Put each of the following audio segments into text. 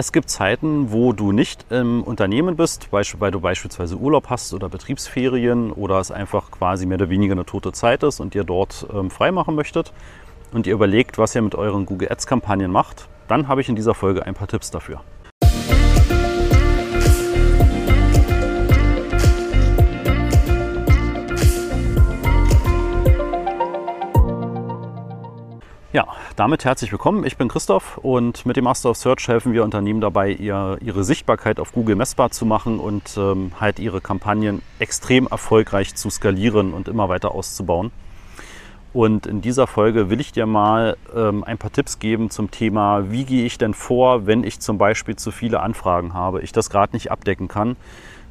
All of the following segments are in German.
Es gibt Zeiten, wo du nicht im Unternehmen bist, weil du beispielsweise Urlaub hast oder Betriebsferien oder es einfach quasi mehr oder weniger eine tote Zeit ist und ihr dort ähm, freimachen möchtet und ihr überlegt, was ihr mit euren Google Ads Kampagnen macht, dann habe ich in dieser Folge ein paar Tipps dafür. Ja, damit herzlich willkommen. Ich bin Christoph und mit dem Master of Search helfen wir Unternehmen dabei, ihr, ihre Sichtbarkeit auf Google messbar zu machen und ähm, halt ihre Kampagnen extrem erfolgreich zu skalieren und immer weiter auszubauen. Und in dieser Folge will ich dir mal ähm, ein paar Tipps geben zum Thema, wie gehe ich denn vor, wenn ich zum Beispiel zu viele Anfragen habe, ich das gerade nicht abdecken kann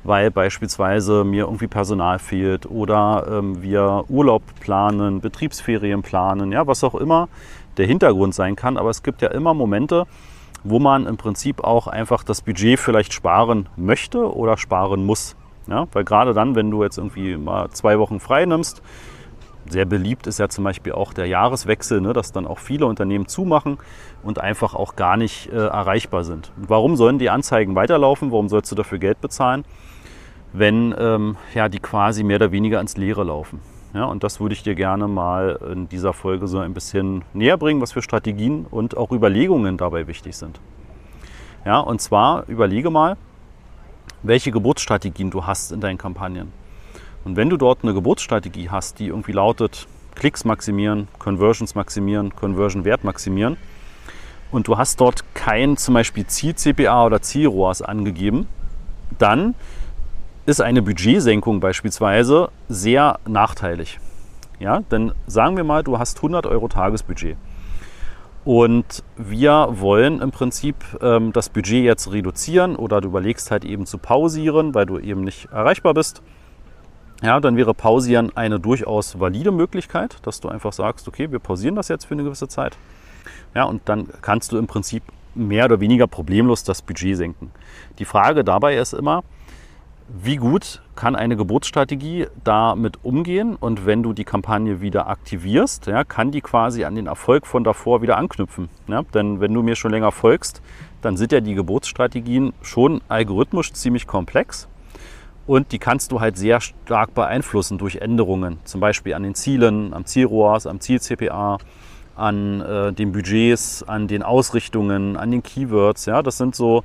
weil beispielsweise mir irgendwie Personal fehlt oder ähm, wir Urlaub planen, Betriebsferien planen, ja, was auch immer der Hintergrund sein kann. Aber es gibt ja immer Momente, wo man im Prinzip auch einfach das Budget vielleicht sparen möchte oder sparen muss. Ja, weil gerade dann, wenn du jetzt irgendwie mal zwei Wochen frei nimmst, sehr beliebt ist ja zum Beispiel auch der Jahreswechsel, ne, dass dann auch viele Unternehmen zumachen und einfach auch gar nicht äh, erreichbar sind. Und warum sollen die Anzeigen weiterlaufen? Warum sollst du dafür Geld bezahlen? wenn ähm, ja, die quasi mehr oder weniger ans Leere laufen. Ja, und das würde ich dir gerne mal in dieser Folge so ein bisschen näher bringen, was für Strategien und auch Überlegungen dabei wichtig sind. Ja, und zwar überlege mal, welche Geburtsstrategien du hast in deinen Kampagnen. Und wenn du dort eine Geburtsstrategie hast, die irgendwie lautet, Klicks maximieren, Conversions maximieren, Conversion-Wert maximieren, und du hast dort kein zum Beispiel Ziel-CPA oder Ziel-ROAS angegeben, dann ist eine Budgetsenkung beispielsweise sehr nachteilig. Ja, denn sagen wir mal, du hast 100 Euro Tagesbudget. Und wir wollen im Prinzip ähm, das Budget jetzt reduzieren oder du überlegst halt eben zu pausieren, weil du eben nicht erreichbar bist. Ja, dann wäre pausieren eine durchaus valide Möglichkeit, dass du einfach sagst, okay, wir pausieren das jetzt für eine gewisse Zeit. Ja, und dann kannst du im Prinzip mehr oder weniger problemlos das Budget senken. Die Frage dabei ist immer, wie gut kann eine Geburtsstrategie damit umgehen und wenn du die Kampagne wieder aktivierst, ja, kann die quasi an den Erfolg von davor wieder anknüpfen. Ja? Denn wenn du mir schon länger folgst, dann sind ja die Geburtsstrategien schon algorithmisch ziemlich komplex und die kannst du halt sehr stark beeinflussen durch Änderungen, zum Beispiel an den Zielen, am Zielrohrs, am Ziel-CPA, an äh, den Budgets, an den Ausrichtungen, an den Keywords. Ja? Das sind so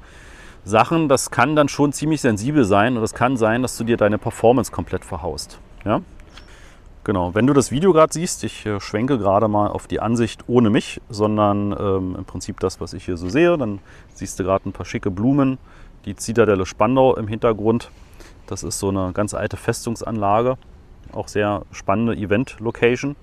Sachen, das kann dann schon ziemlich sensibel sein und es kann sein, dass du dir deine Performance komplett verhaust. Ja? Genau, wenn du das Video gerade siehst, ich äh, schwenke gerade mal auf die Ansicht ohne mich, sondern ähm, im Prinzip das, was ich hier so sehe. Dann siehst du gerade ein paar schicke Blumen, die Zitadelle Spandau im Hintergrund. Das ist so eine ganz alte Festungsanlage, auch sehr spannende Event-Location.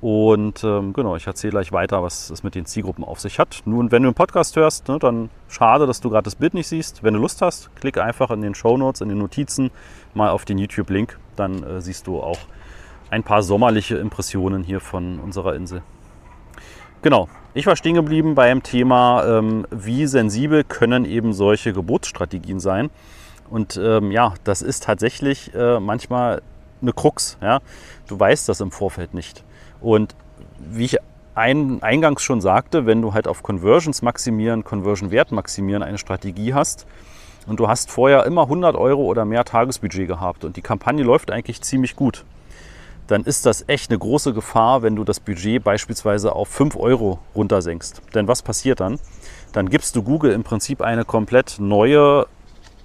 Und ähm, genau, ich erzähle gleich weiter, was es mit den Zielgruppen auf sich hat. Nun, wenn du einen Podcast hörst, ne, dann schade, dass du gerade das Bild nicht siehst. Wenn du Lust hast, klick einfach in den Show Notes, in den Notizen mal auf den YouTube-Link. Dann äh, siehst du auch ein paar sommerliche Impressionen hier von unserer Insel. Genau, ich war stehen geblieben beim Thema, ähm, wie sensibel können eben solche Geburtsstrategien sein. Und ähm, ja, das ist tatsächlich äh, manchmal eine Krux. Ja? Du weißt das im Vorfeld nicht. Und wie ich ein, eingangs schon sagte, wenn du halt auf Conversions maximieren, Conversion-Wert maximieren eine Strategie hast und du hast vorher immer 100 Euro oder mehr Tagesbudget gehabt und die Kampagne läuft eigentlich ziemlich gut, dann ist das echt eine große Gefahr, wenn du das Budget beispielsweise auf 5 Euro runtersenkst. Denn was passiert dann? Dann gibst du Google im Prinzip eine komplett neue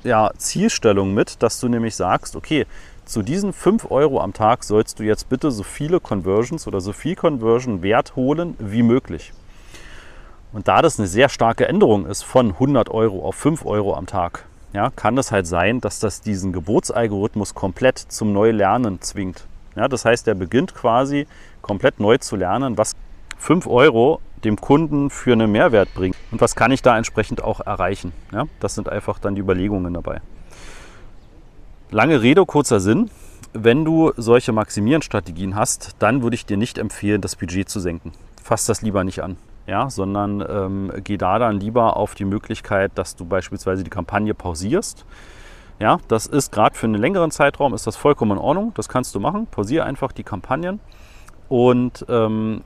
ja, Zielstellung mit, dass du nämlich sagst, okay, zu diesen 5 Euro am Tag sollst du jetzt bitte so viele Conversions oder so viel Conversion-Wert holen wie möglich. Und da das eine sehr starke Änderung ist von 100 Euro auf 5 Euro am Tag, ja, kann es halt sein, dass das diesen Geburtsalgorithmus komplett zum Neulernen zwingt. Ja, das heißt, er beginnt quasi komplett neu zu lernen, was 5 Euro dem Kunden für einen Mehrwert bringt und was kann ich da entsprechend auch erreichen. Ja, das sind einfach dann die Überlegungen dabei. Lange Rede, kurzer Sinn. Wenn du solche Maximieren-Strategien hast, dann würde ich dir nicht empfehlen, das Budget zu senken. Fass das lieber nicht an. Ja, sondern ähm, geh da dann lieber auf die Möglichkeit, dass du beispielsweise die Kampagne pausierst. Ja, das ist gerade für einen längeren Zeitraum ist das vollkommen in Ordnung. Das kannst du machen. Pausiere einfach die Kampagnen und ähm,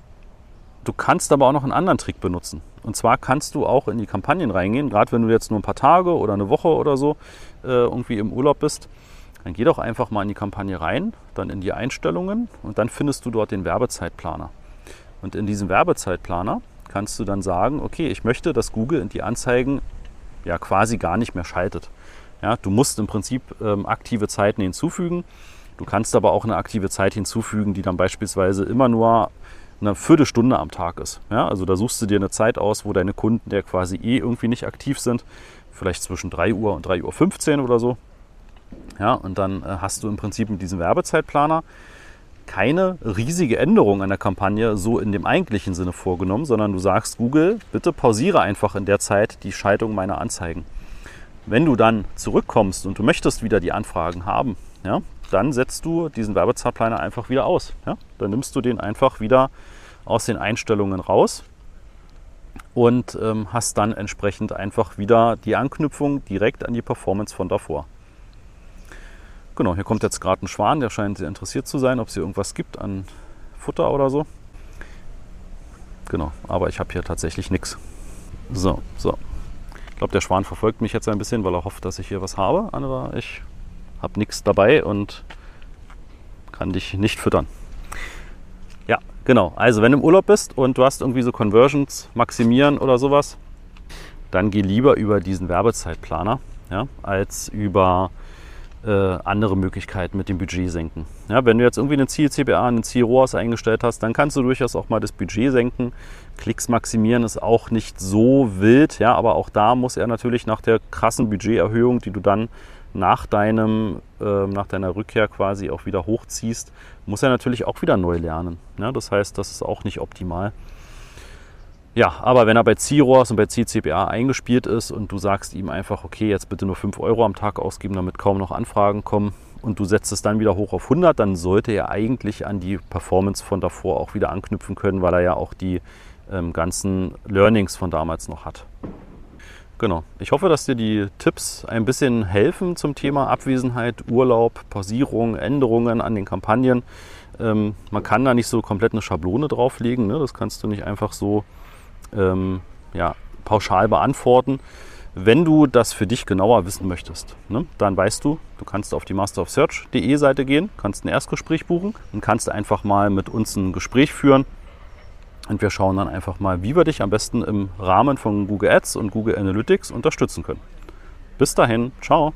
Du kannst aber auch noch einen anderen Trick benutzen. Und zwar kannst du auch in die Kampagnen reingehen, gerade wenn du jetzt nur ein paar Tage oder eine Woche oder so äh, irgendwie im Urlaub bist. Dann geh doch einfach mal in die Kampagne rein, dann in die Einstellungen und dann findest du dort den Werbezeitplaner. Und in diesem Werbezeitplaner kannst du dann sagen, okay, ich möchte, dass Google in die Anzeigen ja quasi gar nicht mehr schaltet. Ja, du musst im Prinzip ähm, aktive Zeiten hinzufügen. Du kannst aber auch eine aktive Zeit hinzufügen, die dann beispielsweise immer nur eine Viertelstunde am Tag ist. Ja, also da suchst du dir eine Zeit aus, wo deine Kunden, der quasi eh irgendwie nicht aktiv sind, vielleicht zwischen 3 Uhr und 3.15 Uhr oder so. Ja, und dann äh, hast du im Prinzip mit diesem Werbezeitplaner keine riesige Änderung an der Kampagne so in dem eigentlichen Sinne vorgenommen, sondern du sagst Google, bitte pausiere einfach in der Zeit die Schaltung meiner Anzeigen. Wenn du dann zurückkommst und du möchtest wieder die Anfragen haben, ja, dann setzt du diesen Werbezeitplaner einfach wieder aus. Ja? Dann nimmst du den einfach wieder aus den Einstellungen raus und ähm, hast dann entsprechend einfach wieder die Anknüpfung direkt an die Performance von davor. Genau, hier kommt jetzt gerade ein Schwan, der scheint sehr interessiert zu sein, ob es hier irgendwas gibt an Futter oder so. Genau, aber ich habe hier tatsächlich nichts. So, so. Ich glaube, der Schwan verfolgt mich jetzt ein bisschen, weil er hofft, dass ich hier was habe. Aber ich habe nichts dabei und kann dich nicht füttern. Ja, genau. Also wenn du im Urlaub bist und du hast irgendwie so Conversions maximieren oder sowas, dann geh lieber über diesen Werbezeitplaner ja, als über äh, andere Möglichkeiten mit dem Budget senken. Ja, wenn du jetzt irgendwie einen Ziel CPA, einen Ziel ROAS eingestellt hast, dann kannst du durchaus auch mal das Budget senken. Klicks maximieren ist auch nicht so wild, ja, aber auch da muss er natürlich nach der krassen Budgeterhöhung, die du dann nach, deinem, äh, nach deiner Rückkehr quasi auch wieder hochziehst, muss er natürlich auch wieder neu lernen. Ja, das heißt, das ist auch nicht optimal. Ja, aber wenn er bei CROAS und bei CCPA eingespielt ist und du sagst ihm einfach, okay, jetzt bitte nur 5 Euro am Tag ausgeben, damit kaum noch Anfragen kommen und du setzt es dann wieder hoch auf 100, dann sollte er eigentlich an die Performance von davor auch wieder anknüpfen können, weil er ja auch die ähm, ganzen Learnings von damals noch hat. Genau. Ich hoffe, dass dir die Tipps ein bisschen helfen zum Thema Abwesenheit, Urlaub, Pausierung, Änderungen an den Kampagnen. Ähm, man kann da nicht so komplett eine Schablone drauflegen. Ne? Das kannst du nicht einfach so ähm, ja, pauschal beantworten. Wenn du das für dich genauer wissen möchtest, ne, dann weißt du, du kannst auf die masterofsearch.de Seite gehen, kannst ein Erstgespräch buchen und kannst einfach mal mit uns ein Gespräch führen und wir schauen dann einfach mal, wie wir dich am besten im Rahmen von Google Ads und Google Analytics unterstützen können. Bis dahin, ciao.